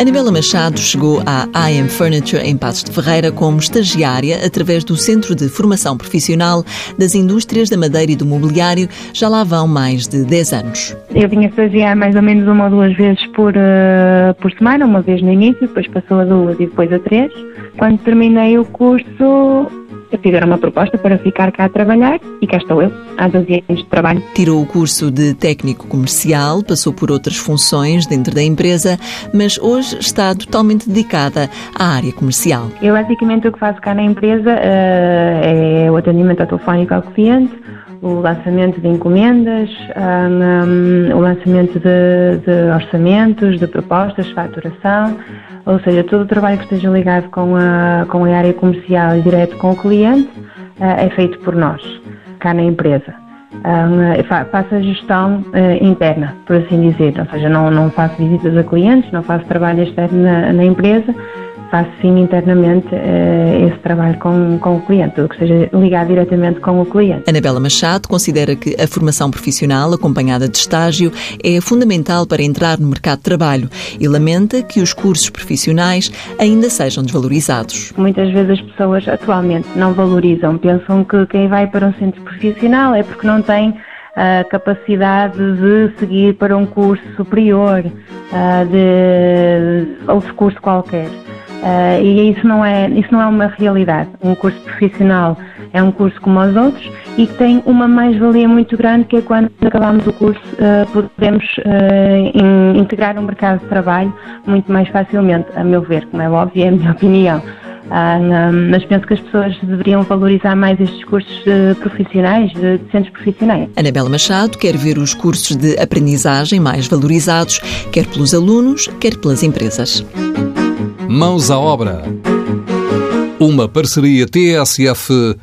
Anabela Machado chegou à IM Furniture em Passos de Ferreira como estagiária através do Centro de Formação Profissional das Indústrias da Madeira e do Mobiliário. Já lá vão mais de 10 anos. Eu vinha estagiar mais ou menos uma ou duas vezes por, uh, por semana, uma vez no início, depois passou a duas e depois a três. Quando terminei o curso, fizeram uma proposta para ficar cá a trabalhar e cá estou eu, há 12 anos de trabalho. Tirou o curso de técnico comercial, passou por outras funções dentro da empresa, mas hoje está totalmente dedicada à área comercial. Eu basicamente o que faço cá na empresa uh, é o atendimento telefónico ao cliente, o lançamento de encomendas, um, o lançamento de, de, orçamentos, de propostas, faturação, ou seja, todo o trabalho que esteja ligado com a, com a área comercial e direto com o cliente uh, é feito por nós, cá na empresa. Um, faço a gestão uh, interna, por assim dizer, ou seja, não, não faço visitas a clientes, não faço trabalho externo na, na empresa, faço sim internamente uh, esse trabalho com, com o cliente, tudo que esteja ligado diretamente com o cliente. Anabela Machado considera que a formação profissional acompanhada de estágio é fundamental para entrar no mercado de trabalho e lamenta que os cursos profissionais ainda sejam desvalorizados. Muitas vezes as pessoas atualmente não valorizam, pensam que quem vai para um centro profissional é porque não tem a capacidade de seguir para um curso superior, uh, de outro curso qualquer. Uh, e isso não, é, isso não é uma realidade. Um curso profissional é um curso como os outros e que tem uma mais-valia muito grande que é quando acabamos o curso uh, podemos uh, in, integrar um mercado de trabalho muito mais facilmente, a meu ver, como é óbvio, é a minha opinião. Uh, mas penso que as pessoas deveriam valorizar mais estes cursos profissionais, de centros profissionais. Anabela Machado quer ver os cursos de aprendizagem mais valorizados, quer pelos alunos, quer pelas empresas. Mãos à obra. Uma parceria TSF-IEFP.